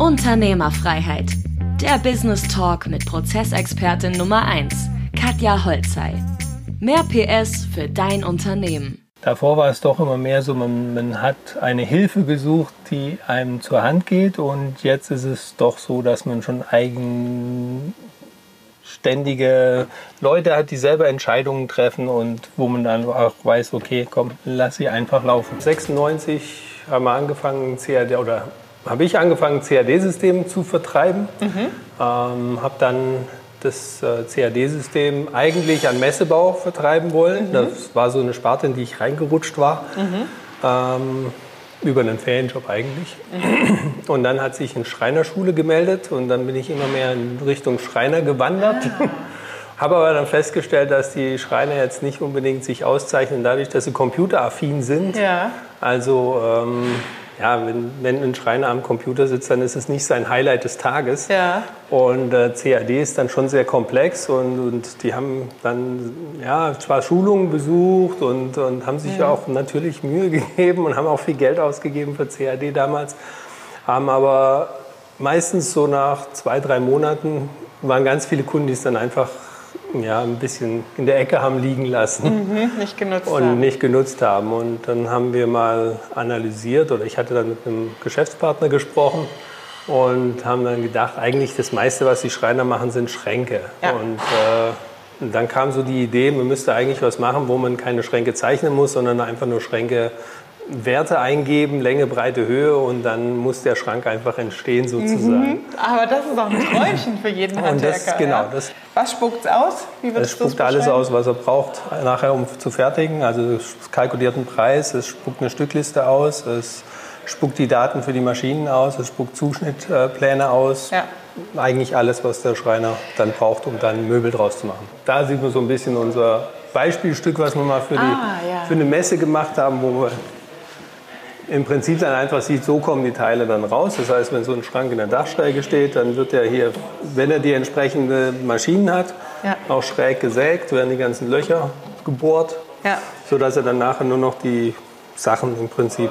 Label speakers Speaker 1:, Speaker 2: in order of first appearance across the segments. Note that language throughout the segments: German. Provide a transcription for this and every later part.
Speaker 1: Unternehmerfreiheit. Der Business Talk mit Prozessexpertin Nummer 1, Katja Holzei. Mehr PS für dein Unternehmen.
Speaker 2: Davor war es doch immer mehr so, man, man, hat eine Hilfe gesucht, die einem zur Hand geht und jetzt ist es doch so, dass man schon eigenständige Leute hat, die selber Entscheidungen treffen und wo man dann auch weiß, okay, komm, lass sie einfach laufen. 96 haben wir angefangen, CAD oder habe ich angefangen, CAD-Systeme zu vertreiben. Mhm. Ähm, habe dann das äh, CAD-System eigentlich an Messebau vertreiben wollen. Mhm. Das war so eine Sparte, in die ich reingerutscht war. Mhm. Ähm, über einen Ferienjob eigentlich. Mhm. Und dann hat sich eine Schreinerschule gemeldet und dann bin ich immer mehr in Richtung Schreiner gewandert. Ah. Habe aber dann festgestellt, dass die Schreiner jetzt nicht unbedingt sich auszeichnen dadurch, dass sie computeraffin sind. Ja. Also ähm, ja, wenn, wenn ein Schreiner am Computer sitzt, dann ist es nicht sein Highlight des Tages. Ja. Und äh, CAD ist dann schon sehr komplex und, und die haben dann ja, zwar Schulungen besucht und, und haben sich ja. auch natürlich Mühe gegeben und haben auch viel Geld ausgegeben für CAD damals, haben aber meistens so nach zwei, drei Monaten waren ganz viele Kunden, die es dann einfach ja, ein bisschen in der Ecke haben liegen lassen
Speaker 3: mhm, nicht genutzt
Speaker 2: und
Speaker 3: haben.
Speaker 2: nicht genutzt haben. Und dann haben wir mal analysiert oder ich hatte dann mit einem Geschäftspartner gesprochen und haben dann gedacht, eigentlich das meiste, was die Schreiner machen, sind Schränke. Ja. Und äh, dann kam so die Idee, man müsste eigentlich was machen, wo man keine Schränke zeichnen muss, sondern einfach nur Schränke Werte eingeben, Länge, Breite, Höhe und dann muss der Schrank einfach entstehen sozusagen. Mhm.
Speaker 3: Aber das ist auch ein Träumchen für jeden Handwerker.
Speaker 2: Das, genau,
Speaker 3: ja?
Speaker 2: das,
Speaker 3: was spuckt es aus?
Speaker 2: Wie es spuckt alles aus, was er braucht nachher, um zu fertigen. Also es kalkuliert einen Preis, es spuckt eine Stückliste aus, es spuckt die Daten für die Maschinen aus, es spuckt Zuschnittpläne aus. Ja. Eigentlich alles, was der Schreiner dann braucht, um dann Möbel draus zu machen. Da sieht man so ein bisschen unser Beispielstück, was wir mal für, die, ah, ja. für eine Messe gemacht haben, wo wir im Prinzip dann einfach sieht, so kommen die Teile dann raus. Das heißt, wenn so ein Schrank in der Dachsteige steht, dann wird er hier, wenn er die entsprechenden Maschinen hat, ja. auch schräg gesägt, werden die ganzen Löcher gebohrt, ja. sodass er dann nachher nur noch die Sachen im Prinzip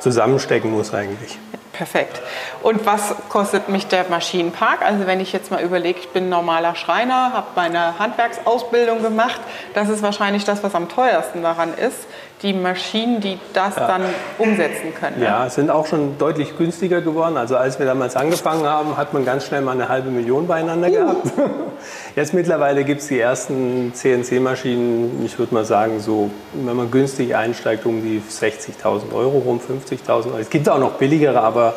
Speaker 2: zusammenstecken muss eigentlich.
Speaker 3: Perfekt. Und was kostet mich der Maschinenpark? Also wenn ich jetzt mal überlege, ich bin normaler Schreiner, habe meine Handwerksausbildung gemacht, das ist wahrscheinlich das, was am teuersten daran ist die Maschinen, die das ja. dann umsetzen können.
Speaker 2: Ne? Ja, sind auch schon deutlich günstiger geworden. Also als wir damals angefangen haben, hat man ganz schnell mal eine halbe Million beieinander uh. gehabt. Jetzt mittlerweile gibt es die ersten CNC-Maschinen, ich würde mal sagen, so, wenn man günstig einsteigt, um die 60.000 Euro rum, 50.000 Euro. Es gibt auch noch billigere, aber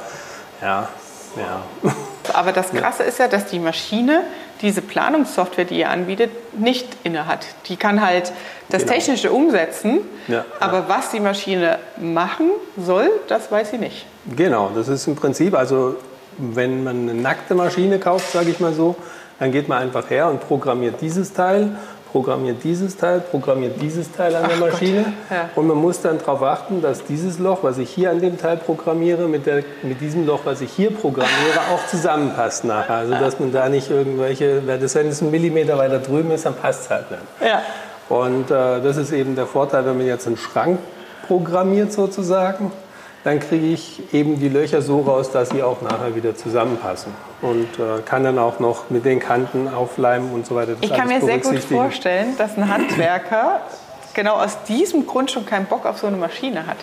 Speaker 2: ja, ja.
Speaker 3: Aber das Krasse ist ja, dass die Maschine diese Planungssoftware, die ihr anbietet, nicht inne hat. Die kann halt das genau. Technische umsetzen, ja, aber ja. was die Maschine machen soll, das weiß sie nicht.
Speaker 2: Genau, das ist im Prinzip, also wenn man eine nackte Maschine kauft, sage ich mal so, dann geht man einfach her und programmiert dieses Teil programmiert dieses Teil, programmiert dieses Teil an der Maschine. Ja. Und man muss dann darauf achten, dass dieses Loch, was ich hier an dem Teil programmiere, mit, der, mit diesem Loch, was ich hier programmiere, auch zusammenpasst nachher. Also dass man da nicht irgendwelche, wenn es ein Millimeter weiter drüben ist, dann passt es halt nicht. Ja. Und äh, das ist eben der Vorteil, wenn man jetzt einen Schrank programmiert sozusagen dann kriege ich eben die Löcher so raus, dass sie auch nachher wieder zusammenpassen. Und äh, kann dann auch noch mit den Kanten aufleimen und so weiter.
Speaker 3: Das ich kann mir sehr gut vorstellen, dass ein Handwerker genau aus diesem Grund schon keinen Bock auf so eine Maschine hat.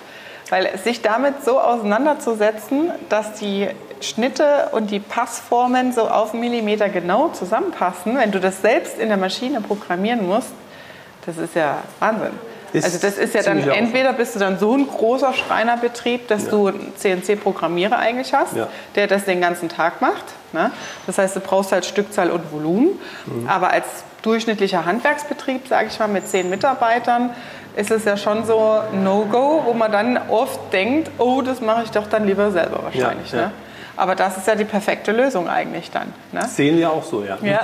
Speaker 3: Weil sich damit so auseinanderzusetzen, dass die Schnitte und die Passformen so auf einen Millimeter genau zusammenpassen, wenn du das selbst in der Maschine programmieren musst, das ist ja Wahnsinn. Ist also das ist ja dann entweder bist du dann so ein großer Schreinerbetrieb, dass ja. du einen CNC-Programmierer eigentlich hast, ja. der das den ganzen Tag macht. Ne? Das heißt, du brauchst halt Stückzahl und Volumen. Mhm. Aber als durchschnittlicher Handwerksbetrieb, sage ich mal, mit zehn Mitarbeitern, ist es ja schon so No-Go, wo man dann oft denkt, oh, das mache ich doch dann lieber selber wahrscheinlich. Ja, ne? Aber das ist ja die perfekte Lösung eigentlich dann.
Speaker 2: Ne? Sehen wir auch so, ja. ja.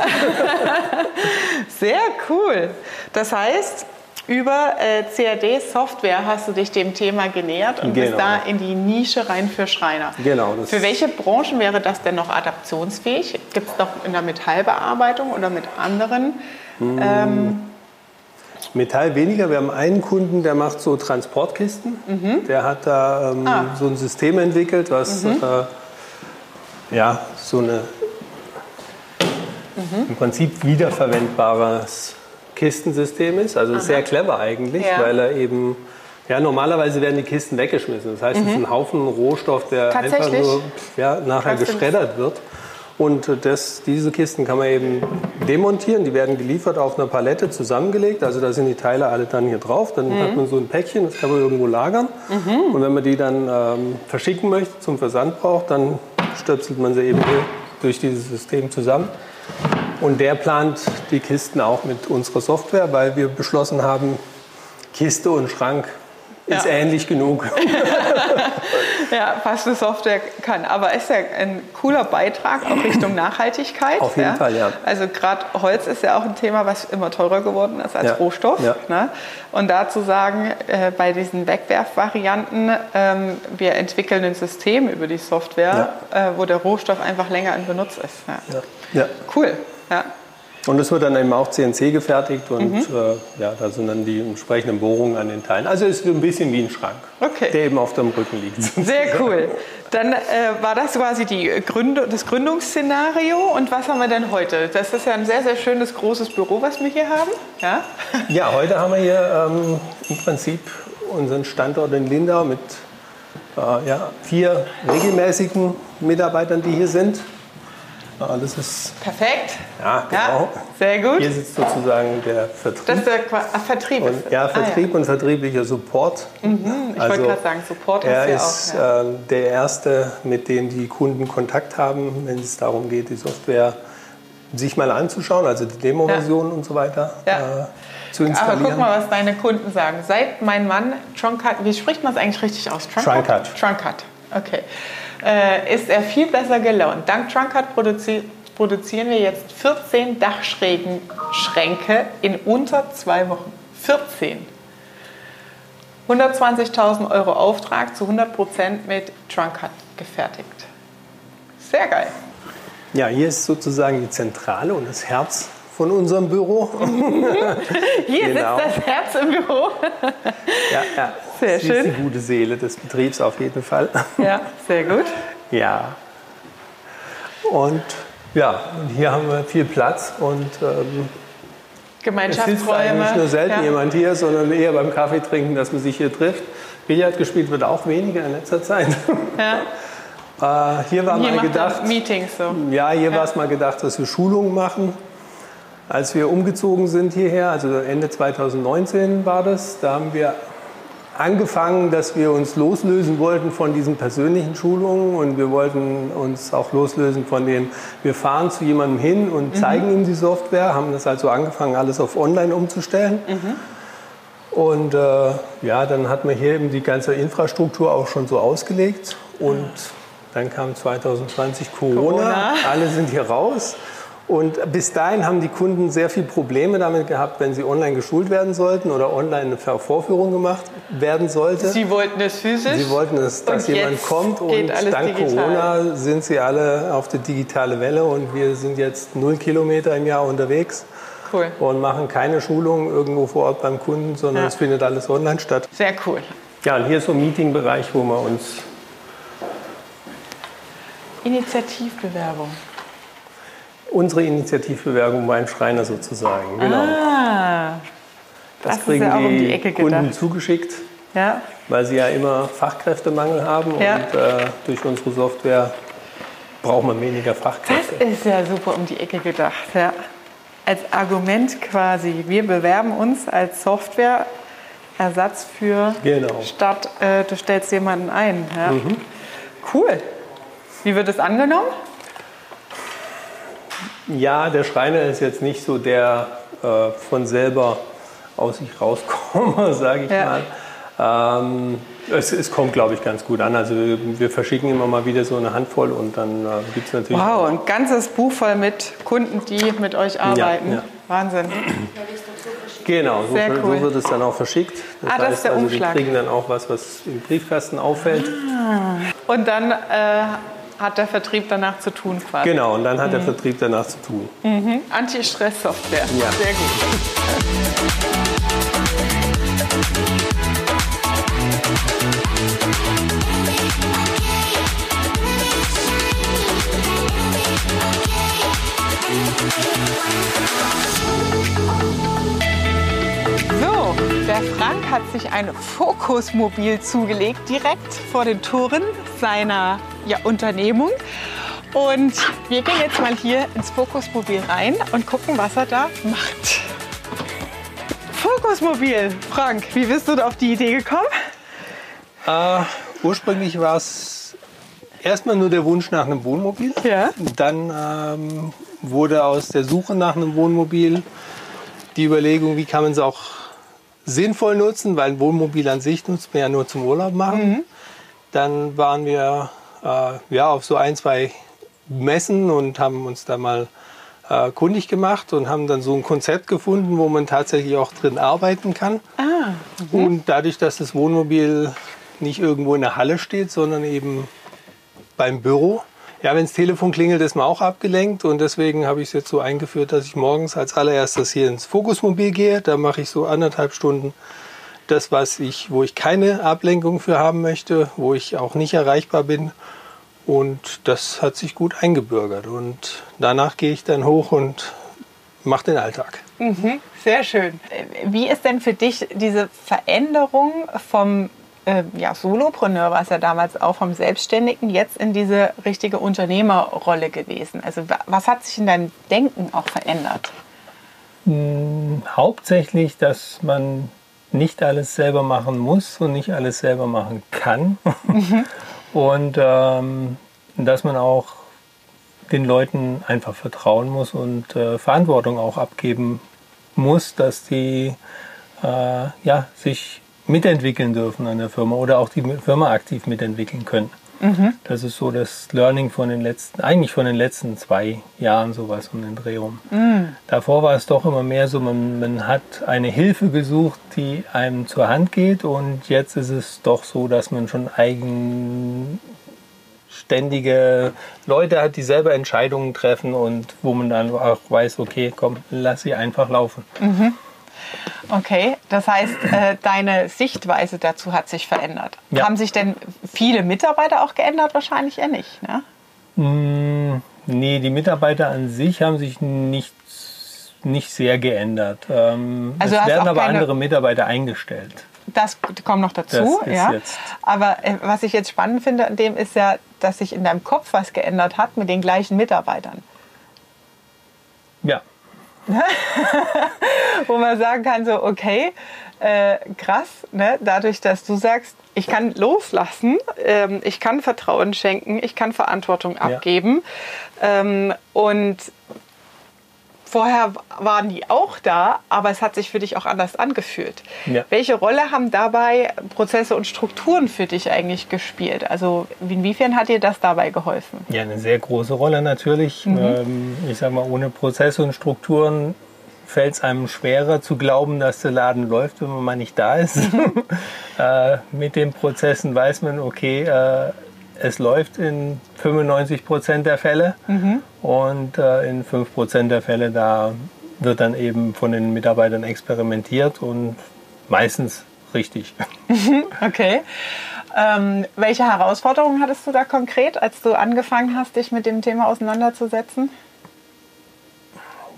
Speaker 3: Sehr cool. Das heißt, über äh, CAD-Software hast du dich dem Thema genähert und genau. bist da in die Nische rein für Schreiner. Genau. für welche Branchen wäre das denn noch adaptionsfähig? Gibt es noch in der Metallbearbeitung oder mit anderen? Hm. Ähm,
Speaker 2: Metall weniger. Wir haben einen Kunden, der macht so Transportkisten. Mhm. Der hat da ähm, ah. so ein System entwickelt, was mhm. äh, ja, so eine mhm. im Prinzip wiederverwendbares Kistensystem ist. Also Aha. sehr clever eigentlich, ja. weil er eben ja, normalerweise werden die Kisten weggeschmissen. Das heißt, mhm. es ist ein Haufen Rohstoff, der einfach nur ja, nachher geschreddert wird. Und das, diese Kisten kann man eben demontieren. Die werden geliefert auf einer Palette zusammengelegt. Also da sind die Teile alle dann hier drauf. Dann mhm. hat man so ein Päckchen, das kann man irgendwo lagern. Mhm. Und wenn man die dann ähm, verschicken möchte, zum Versand braucht, dann stöpselt man sie eben hier durch dieses System zusammen. Und der plant die Kisten auch mit unserer Software, weil wir beschlossen haben, Kiste und Schrank ist ja. ähnlich genug.
Speaker 3: ja, was eine Software kann. Aber ist ja ein cooler Beitrag auch Richtung Nachhaltigkeit.
Speaker 2: Auf jeden
Speaker 3: ja?
Speaker 2: Fall, ja.
Speaker 3: Also gerade Holz ist ja auch ein Thema, was immer teurer geworden ist als ja. Rohstoff. Ja. Ne? Und da zu sagen, äh, bei diesen Wegwerfvarianten, ähm, wir entwickeln ein System über die Software, äh, wo der Rohstoff einfach länger in Benutz ist. Ja. Cool. Ja.
Speaker 2: Und es wird dann eben auch CNC gefertigt und mhm. äh, ja, da sind dann die entsprechenden Bohrungen an den Teilen. Also es ist ein bisschen wie ein Schrank, okay. der eben auf dem Rücken liegt.
Speaker 3: Sehr cool. Dann äh, war das quasi die Gründ das Gründungsszenario. Und was haben wir denn heute? Das ist ja ein sehr, sehr schönes, großes Büro, was wir hier haben. Ja,
Speaker 2: ja heute haben wir hier ähm, im Prinzip unseren Standort in Lindau mit äh, ja, vier regelmäßigen Mitarbeitern, die hier sind. Alles ist.
Speaker 3: Perfekt.
Speaker 2: Ja, genau.
Speaker 3: Ja, sehr gut.
Speaker 2: Hier sitzt sozusagen der Vertrieb.
Speaker 3: Das ist der Ach, Vertrieb.
Speaker 2: Und, ja, Vertrieb ah, ja. und vertrieblicher Support.
Speaker 3: Mhm, ich also, wollte gerade sagen, Support
Speaker 2: er ist auch, ja. äh, der Erste, mit dem die Kunden Kontakt haben, wenn es darum geht, die Software sich mal anzuschauen, also die Demo-Version und so weiter.
Speaker 3: Ja. Äh, zu installieren. Aber guck mal, was deine Kunden sagen. Seit mein Mann Trunkat, wie spricht man es eigentlich richtig aus?
Speaker 2: Trunkat.
Speaker 3: Trunkat. Okay äh, ist er viel besser gelaunt. Dank Trunkart produzi produzieren wir jetzt 14 Dachschrägen-Schränke in unter zwei Wochen. 14. 120.000 Euro Auftrag zu 100% mit Trunkart gefertigt. Sehr geil.
Speaker 2: Ja, hier ist sozusagen die Zentrale und das Herz von unserem Büro.
Speaker 3: Hier genau. sitzt das Herz im Büro.
Speaker 2: ja, ja. Sehr Sie schön. ist die gute Seele des Betriebs auf jeden Fall.
Speaker 3: Ja, sehr gut.
Speaker 2: Ja. Und ja, hier haben wir viel Platz und ähm,
Speaker 3: Gemeinschaftsräume.
Speaker 2: Es eigentlich nur selten ja. jemand hier, sondern eher beim Kaffee trinken, dass man sich hier trifft. Billard gespielt wird auch weniger in letzter Zeit. Ja. Äh, hier war hier mal gedacht,
Speaker 3: Meetings so.
Speaker 2: Ja, hier ja. war es mal gedacht, dass wir Schulungen machen. Als wir umgezogen sind hierher, also Ende 2019 war das, da haben wir angefangen, dass wir uns loslösen wollten von diesen persönlichen Schulungen und wir wollten uns auch loslösen von den, wir fahren zu jemandem hin und mhm. zeigen ihm die Software, haben das also angefangen, alles auf Online umzustellen. Mhm. Und äh, ja, dann hat man hier eben die ganze Infrastruktur auch schon so ausgelegt und dann kam 2020 Corona. Corona. alle sind hier raus. Und bis dahin haben die Kunden sehr viele Probleme damit gehabt, wenn sie online geschult werden sollten oder online eine Vorführung gemacht werden sollte.
Speaker 3: Sie wollten es physisch?
Speaker 2: Sie wollten es, dass jemand kommt und dank digital. Corona sind sie alle auf der digitale Welle und wir sind jetzt null Kilometer im Jahr unterwegs. Cool. Und machen keine Schulung irgendwo vor Ort beim Kunden, sondern ja. es findet alles online statt.
Speaker 3: Sehr cool.
Speaker 2: Ja, und hier ist so ein Meetingbereich, wo wir uns
Speaker 3: Initiativbewerbung
Speaker 2: unsere Initiativbewerbung beim Schreiner sozusagen. Genau.
Speaker 3: Ah,
Speaker 2: das, das kriegen ja die, die Kunden zugeschickt, ja. weil sie ja immer Fachkräftemangel haben ja. und äh, durch unsere Software braucht man weniger Fachkräfte.
Speaker 3: Das ist ja super um die Ecke gedacht. Ja. Als Argument quasi, wir bewerben uns als Softwareersatz für
Speaker 2: genau.
Speaker 3: statt äh, du stellst jemanden ein. Ja. Mhm. Cool. Wie wird es angenommen?
Speaker 2: Ja, der Schreiner ist jetzt nicht so der äh, von selber aus sich rauskommen, sage ich ja. mal. Ähm, es, es, kommt, glaube ich, ganz gut an. Also wir, wir, verschicken immer mal wieder so eine Handvoll und dann äh, gibt es natürlich...
Speaker 3: Wow, ein ganzes Buch voll mit Kunden, die mit euch arbeiten. Ja, ja. Wahnsinn.
Speaker 2: Genau, so, cool. so, wird es dann auch verschickt.
Speaker 3: Das ah, das heißt, ist der also,
Speaker 2: Umschlag. Die kriegen dann auch was, was im Briefkasten auffällt.
Speaker 3: Ah. Und dann... Äh, hat der Vertrieb danach zu tun quasi.
Speaker 2: Genau, und dann hat mhm. der Vertrieb danach zu tun.
Speaker 3: Mhm. Anti-Stress-Software.
Speaker 2: Ja.
Speaker 3: Sehr gut. So, der Frank hat sich ein Fokusmobil zugelegt, direkt vor den Toren seiner ja, Unternehmung. Und wir gehen jetzt mal hier ins Fokusmobil rein und gucken, was er da macht. Fokusmobil. Frank, wie bist du auf die Idee gekommen?
Speaker 2: Äh, ursprünglich war es erstmal nur der Wunsch nach einem Wohnmobil.
Speaker 3: Ja.
Speaker 2: Dann ähm, wurde aus der Suche nach einem Wohnmobil die Überlegung, wie kann man es auch sinnvoll nutzen, weil ein Wohnmobil an sich nutzt man ja nur zum Urlaub machen. Mhm. Dann waren wir äh, ja, auf so ein, zwei Messen und haben uns da mal äh, kundig gemacht und haben dann so ein Konzept gefunden, wo man tatsächlich auch drin arbeiten kann.
Speaker 3: Ah,
Speaker 2: mhm. Und dadurch, dass das Wohnmobil nicht irgendwo in der Halle steht, sondern eben beim Büro, ja, wenn das Telefon klingelt, ist man auch abgelenkt und deswegen habe ich es jetzt so eingeführt, dass ich morgens als allererstes hier ins Fokusmobil gehe. Da mache ich so anderthalb Stunden das, was ich, wo ich keine Ablenkung für haben möchte, wo ich auch nicht erreichbar bin. Und das hat sich gut eingebürgert. Und danach gehe ich dann hoch und mache den Alltag.
Speaker 3: Mhm, sehr schön. Wie ist denn für dich diese Veränderung vom äh, ja, Solopreneur war es ja damals auch vom Selbstständigen, jetzt in diese richtige Unternehmerrolle gewesen? Also was hat sich in deinem Denken auch verändert?
Speaker 2: Hm, hauptsächlich, dass man nicht alles selber machen muss und nicht alles selber machen kann. Mhm. und ähm, dass man auch den Leuten einfach vertrauen muss und äh, Verantwortung auch abgeben muss, dass die äh, ja, sich mitentwickeln dürfen an der Firma oder auch die Firma aktiv mitentwickeln können. Mhm. Das ist so das Learning von den letzten, eigentlich von den letzten zwei Jahren sowas um den Dreh rum. Mhm. Davor war es doch immer mehr so, man, man hat eine Hilfe gesucht, die einem zur Hand geht und jetzt ist es doch so, dass man schon eigenständige Leute hat, die selber Entscheidungen treffen und wo man dann auch weiß, okay, komm, lass sie einfach laufen.
Speaker 3: Mhm. Okay, das heißt, äh, deine Sichtweise dazu hat sich verändert. Ja. Haben sich denn viele Mitarbeiter auch geändert? Wahrscheinlich eher nicht, ne?
Speaker 2: Mm, nee, die Mitarbeiter an sich haben sich nicht, nicht sehr geändert. Ähm, also es werden aber andere Mitarbeiter eingestellt.
Speaker 3: Das kommt noch dazu, ja. Aber äh, was ich jetzt spannend finde an dem ist ja, dass sich in deinem Kopf was geändert hat mit den gleichen Mitarbeitern.
Speaker 2: Ja.
Speaker 3: Wo man sagen kann, so, okay, äh, krass, ne? dadurch, dass du sagst, ich kann loslassen, ähm, ich kann Vertrauen schenken, ich kann Verantwortung abgeben. Ja. Ähm, und vorher waren die auch da, aber es hat sich für dich auch anders angefühlt. Ja. Welche Rolle haben dabei Prozesse und Strukturen für dich eigentlich gespielt? Also inwiefern hat dir das dabei geholfen?
Speaker 2: Ja, eine sehr große Rolle natürlich. Mhm. Ähm, ich sage mal, ohne Prozesse und Strukturen fällt es einem schwerer zu glauben, dass der Laden läuft, wenn man mal nicht da ist. äh, mit den Prozessen weiß man, okay, äh, es läuft in 95 Prozent der Fälle mhm. und äh, in 5 Prozent der Fälle, da wird dann eben von den Mitarbeitern experimentiert und meistens richtig.
Speaker 3: okay. Ähm, welche Herausforderungen hattest du da konkret, als du angefangen hast, dich mit dem Thema auseinanderzusetzen?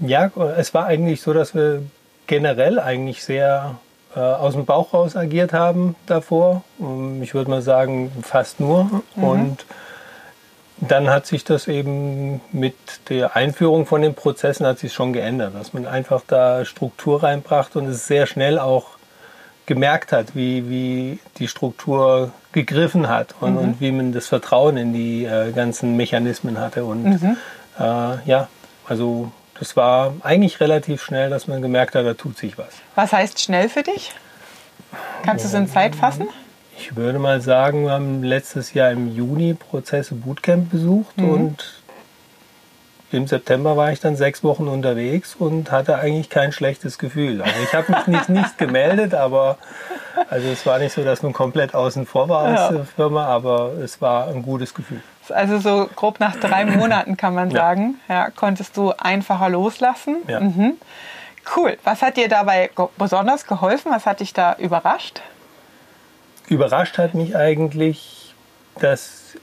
Speaker 2: Ja, es war eigentlich so, dass wir generell eigentlich sehr äh, aus dem Bauch raus agiert haben davor. Ähm, ich würde mal sagen, fast nur. Mhm. Und dann hat sich das eben mit der Einführung von den Prozessen hat sich schon geändert, dass man einfach da Struktur reinbracht und es sehr schnell auch gemerkt hat, wie, wie die Struktur gegriffen hat und, mhm. und wie man das Vertrauen in die äh, ganzen Mechanismen hatte. Und mhm. äh, ja, also das war eigentlich relativ schnell, dass man gemerkt hat, da tut sich was.
Speaker 3: Was heißt schnell für dich? Kannst du es in Zeit fassen?
Speaker 2: Ich würde mal sagen, wir haben letztes Jahr im Juni Prozesse Bootcamp besucht mhm. und im September war ich dann sechs Wochen unterwegs und hatte eigentlich kein schlechtes Gefühl. Also ich habe mich nicht, nicht gemeldet, aber also es war nicht so, dass man komplett außen vor war aus ja. der Firma, aber es war ein gutes Gefühl.
Speaker 3: Also so grob nach drei Monaten kann man sagen, ja. ja konntest du einfacher loslassen. Ja. Mhm. Cool. Was hat dir dabei besonders geholfen? Was hat dich da überrascht?
Speaker 2: Überrascht hat mich eigentlich, dass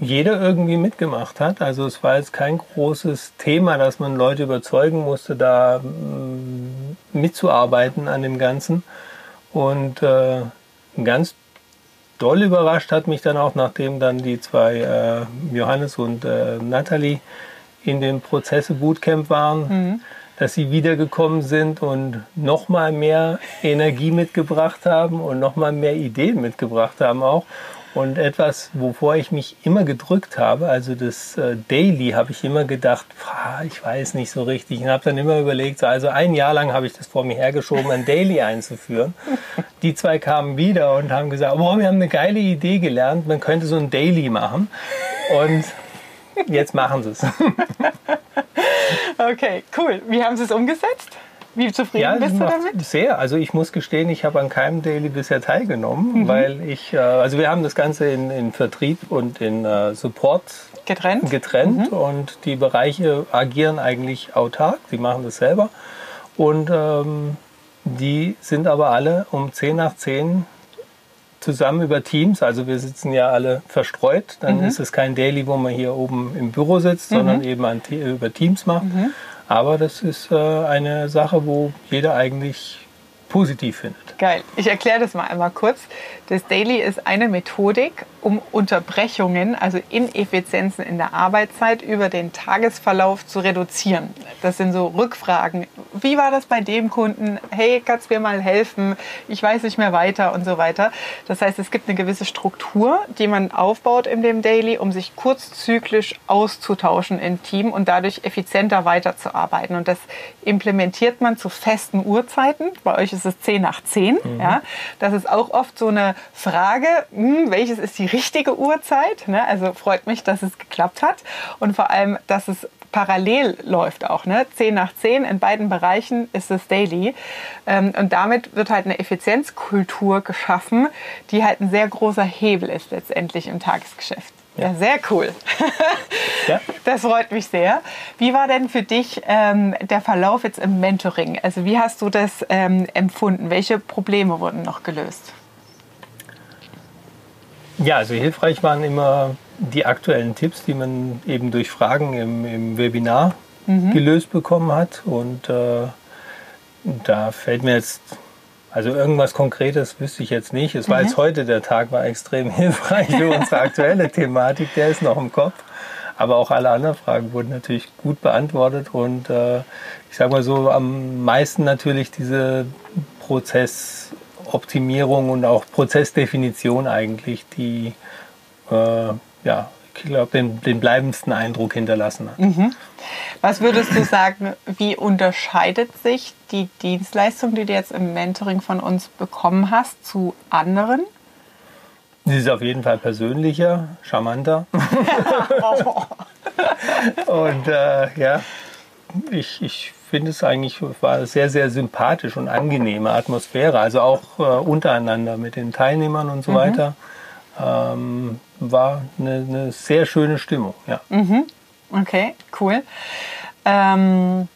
Speaker 2: jeder irgendwie mitgemacht hat. Also es war jetzt kein großes Thema, dass man Leute überzeugen musste, da mm, mitzuarbeiten an dem Ganzen. Und äh, ganz doll überrascht hat mich dann auch, nachdem dann die zwei äh, Johannes und äh, Natalie in dem Prozesse Bootcamp waren, mhm. dass sie wiedergekommen sind und noch mal mehr Energie mitgebracht haben und noch mal mehr Ideen mitgebracht haben auch. Und etwas, wovor ich mich immer gedrückt habe, also das äh, Daily, habe ich immer gedacht, ich weiß nicht so richtig. Und habe dann immer überlegt, also ein Jahr lang habe ich das vor mir hergeschoben, ein Daily einzuführen. Die zwei kamen wieder und haben gesagt, boah, wir haben eine geile Idee gelernt, man könnte so ein Daily machen. Und jetzt machen sie es.
Speaker 3: okay, cool. Wie haben sie es umgesetzt? Wie zufrieden ja, bist du damit?
Speaker 2: Sehr. Also ich muss gestehen, ich habe an keinem Daily bisher teilgenommen, mhm. weil ich, äh, also wir haben das Ganze in, in Vertrieb und in äh, Support
Speaker 3: getrennt,
Speaker 2: getrennt mhm. und die Bereiche agieren eigentlich autark, die machen das selber und ähm, die sind aber alle um 10 nach 10 zusammen über Teams, also wir sitzen ja alle verstreut, dann mhm. ist es kein Daily, wo man hier oben im Büro sitzt, sondern mhm. eben an, über Teams macht. Aber das ist äh, eine Sache, wo jeder eigentlich positiv findet.
Speaker 3: Geil. Ich erkläre das mal einmal kurz. Das Daily ist eine Methodik, um Unterbrechungen, also Ineffizienzen in der Arbeitszeit über den Tagesverlauf zu reduzieren. Das sind so Rückfragen. Wie war das bei dem Kunden? Hey, kannst du mir mal helfen? Ich weiß nicht mehr weiter und so weiter. Das heißt, es gibt eine gewisse Struktur, die man aufbaut in dem Daily, um sich kurzzyklisch auszutauschen im Team und dadurch effizienter weiterzuarbeiten. Und das implementiert man zu festen Uhrzeiten. Bei euch ist es 10 nach 10. Mhm. Ja. Das ist auch oft so eine Frage, hm, welches ist die richtige Uhrzeit. Ne? Also freut mich, dass es geklappt hat und vor allem, dass es parallel läuft auch. Ne? 10 nach 10 in beiden Bereichen ist es daily. Ähm, und damit wird halt eine Effizienzkultur geschaffen, die halt ein sehr großer Hebel ist letztendlich im Tagesgeschäft. Ja, ja sehr cool. ja. Das freut mich sehr. Wie war denn für dich ähm, der Verlauf jetzt im Mentoring? Also wie hast du das ähm, empfunden? Welche Probleme wurden noch gelöst?
Speaker 2: Ja, also hilfreich waren immer die aktuellen Tipps, die man eben durch Fragen im, im Webinar mhm. gelöst bekommen hat. Und äh, da fällt mir jetzt, also irgendwas Konkretes wüsste ich jetzt nicht. Es war mhm. jetzt heute, der Tag war extrem hilfreich für unsere aktuelle Thematik, der ist noch im Kopf. Aber auch alle anderen Fragen wurden natürlich gut beantwortet und äh, ich sage mal so, am meisten natürlich diese Prozess- Optimierung und auch Prozessdefinition eigentlich, die äh, ja, ich glaube, den, den bleibendsten Eindruck hinterlassen hat. Mhm.
Speaker 3: Was würdest du sagen, wie unterscheidet sich die Dienstleistung, die du jetzt im Mentoring von uns bekommen hast, zu anderen?
Speaker 2: Sie ist auf jeden Fall persönlicher, charmanter. und äh, ja, ich, ich finde es eigentlich war sehr, sehr sympathisch und angenehme Atmosphäre. Also auch äh, untereinander mit den Teilnehmern und so mhm. weiter. Ähm, war eine, eine, sehr schöne Stimmung. Ja.
Speaker 3: Mhm. Okay, cool. Ähm,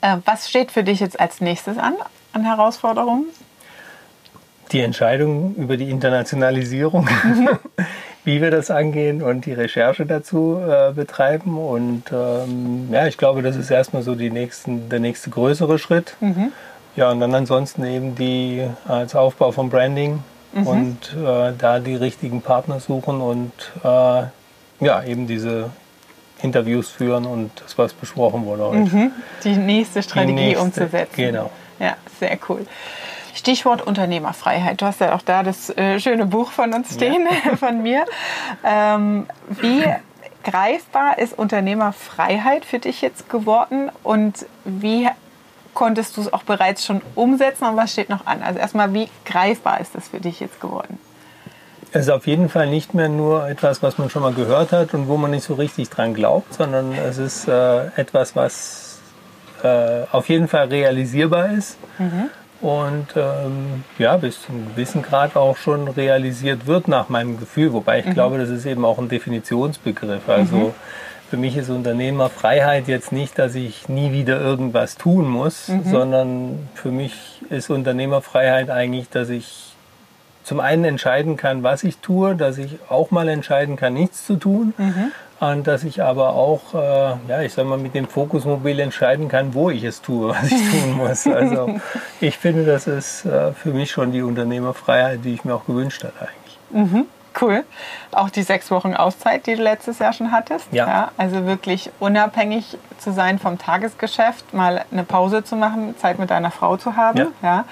Speaker 3: äh, was steht für dich jetzt als nächstes an, an Herausforderungen?
Speaker 2: Die Entscheidung über die Internationalisierung. Wie wir das angehen und die Recherche dazu äh, betreiben. Und ähm, ja, ich glaube, das ist erstmal so die nächsten, der nächste größere Schritt. Mhm. Ja, und dann ansonsten eben die als Aufbau von Branding mhm. und äh, da die richtigen Partner suchen und äh, ja, eben diese Interviews führen und das, was besprochen wurde heute. Mhm.
Speaker 3: Die nächste Strategie die nächste, umzusetzen.
Speaker 2: Genau.
Speaker 3: Ja, sehr cool. Stichwort Unternehmerfreiheit. Du hast ja auch da das äh, schöne Buch von uns stehen, ja. von mir. Ähm, wie greifbar ist Unternehmerfreiheit für dich jetzt geworden und wie konntest du es auch bereits schon umsetzen und was steht noch an? Also erstmal, wie greifbar ist das für dich jetzt geworden?
Speaker 2: Es ist auf jeden Fall nicht mehr nur etwas, was man schon mal gehört hat und wo man nicht so richtig dran glaubt, sondern es ist äh, etwas, was äh, auf jeden Fall realisierbar ist. Mhm und ähm, ja, bis zu einem gewissen Grad auch schon realisiert wird nach meinem Gefühl. Wobei ich mhm. glaube, das ist eben auch ein Definitionsbegriff. Also mhm. für mich ist Unternehmerfreiheit jetzt nicht, dass ich nie wieder irgendwas tun muss, mhm. sondern für mich ist Unternehmerfreiheit eigentlich, dass ich zum einen entscheiden kann, was ich tue, dass ich auch mal entscheiden kann, nichts zu tun. Und dass ich aber auch, äh, ja, ich sag mal, mit dem Fokusmobil entscheiden kann, wo ich es tue, was ich tun muss. Also ich finde, das ist äh, für mich schon die Unternehmerfreiheit, die ich mir auch gewünscht habe eigentlich.
Speaker 3: Mhm. Cool. Auch die sechs Wochen Auszeit, die du letztes Jahr schon hattest.
Speaker 2: Ja. ja.
Speaker 3: Also wirklich unabhängig zu sein vom Tagesgeschäft, mal eine Pause zu machen, Zeit mit deiner Frau zu haben, ja.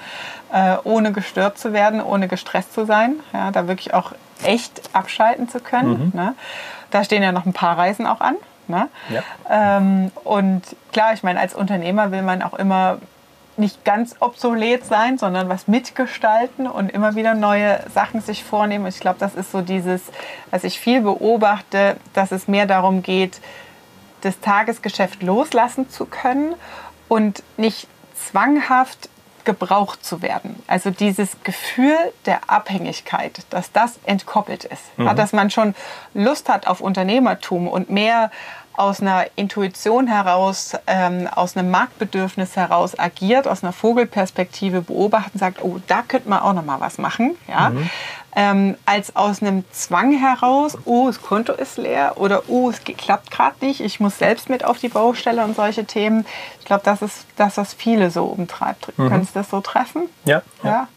Speaker 3: ja. Äh, ohne gestört zu werden, ohne gestresst zu sein, ja, da wirklich auch echt abschalten zu können. Mhm. Ne? Da stehen ja noch ein paar Reisen auch an. Ne? Ja. Ähm, und klar, ich meine, als Unternehmer will man auch immer nicht ganz obsolet sein, sondern was mitgestalten und immer wieder neue Sachen sich vornehmen. Ich glaube, das ist so dieses, was ich viel beobachte, dass es mehr darum geht, das Tagesgeschäft loslassen zu können und nicht zwanghaft gebraucht zu werden. Also dieses Gefühl der Abhängigkeit, dass das entkoppelt ist. Mhm. dass man schon Lust hat auf Unternehmertum und mehr aus einer Intuition heraus, ähm, aus einem Marktbedürfnis heraus agiert, aus einer Vogelperspektive beobachtet und sagt, oh, da könnte man auch noch mal was machen, ja, mhm. Ähm, als aus einem Zwang heraus, oh, das Konto ist leer oder oh, es klappt gerade nicht, ich muss selbst mit auf die Baustelle und solche Themen. Ich glaube, das ist das, was viele so umtreibt. Mhm. Könntest du das so treffen?
Speaker 2: ja. ja. ja.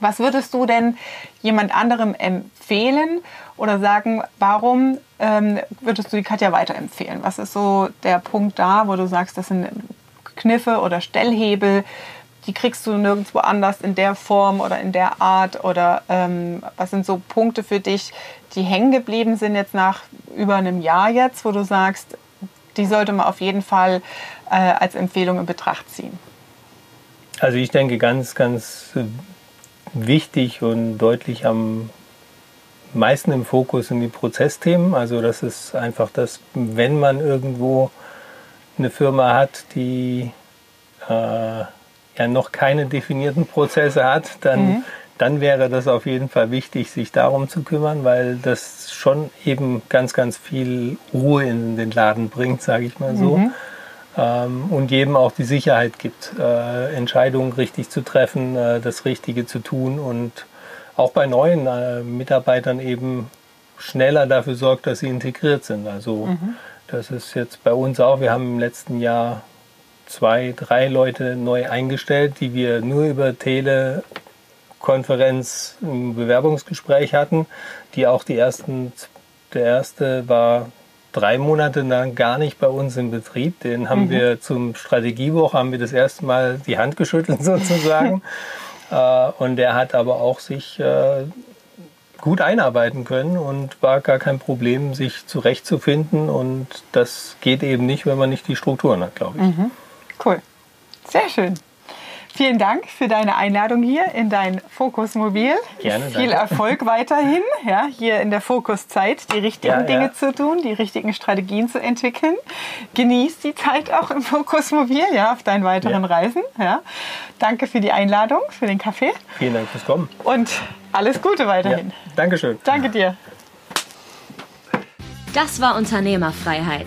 Speaker 3: Was würdest du denn jemand anderem empfehlen oder sagen, warum ähm, würdest du die Katja weiterempfehlen? Was ist so der Punkt da, wo du sagst, das sind Kniffe oder Stellhebel, die kriegst du nirgendwo anders in der Form oder in der Art? Oder ähm, was sind so Punkte für dich, die hängen geblieben sind jetzt nach über einem Jahr jetzt, wo du sagst, die sollte man auf jeden Fall äh, als Empfehlung in Betracht ziehen?
Speaker 2: Also ich denke ganz, ganz wichtig und deutlich am meisten im Fokus sind die Prozessthemen. Also das ist einfach das, wenn man irgendwo eine Firma hat, die äh, ja noch keine definierten Prozesse hat, dann, mhm. dann wäre das auf jeden Fall wichtig, sich darum zu kümmern, weil das schon eben ganz, ganz viel Ruhe in den Laden bringt, sage ich mal so. Mhm. Ähm, und jedem auch die Sicherheit gibt, äh, Entscheidungen richtig zu treffen, äh, das Richtige zu tun und auch bei neuen äh, Mitarbeitern eben schneller dafür sorgt, dass sie integriert sind. Also mhm. das ist jetzt bei uns auch. Wir haben im letzten Jahr zwei, drei Leute neu eingestellt, die wir nur über Telekonferenz ein Bewerbungsgespräch hatten, die auch die ersten, der erste war drei Monate lang gar nicht bei uns im Betrieb. Den haben mhm. wir zum Strategiewoche, haben wir das erste Mal die Hand geschüttelt sozusagen. Äh, und der hat aber auch sich äh, gut einarbeiten können und war gar kein Problem, sich zurechtzufinden. Und das geht eben nicht, wenn man nicht die Strukturen hat, glaube ich. Mhm.
Speaker 3: Cool. Sehr schön. Vielen Dank für deine Einladung hier in dein Fokusmobil.
Speaker 2: Gerne.
Speaker 3: Viel danke. Erfolg weiterhin, ja, hier in der Fokuszeit, die richtigen ja, Dinge ja. zu tun, die richtigen Strategien zu entwickeln. Genieß die Zeit auch im Fokusmobil, ja, auf deinen weiteren ja. Reisen. Ja. Danke für die Einladung, für den Kaffee.
Speaker 2: Vielen Dank fürs Kommen.
Speaker 3: Und alles Gute weiterhin. Ja,
Speaker 2: Dankeschön.
Speaker 3: Danke dir.
Speaker 1: Das war Unternehmerfreiheit.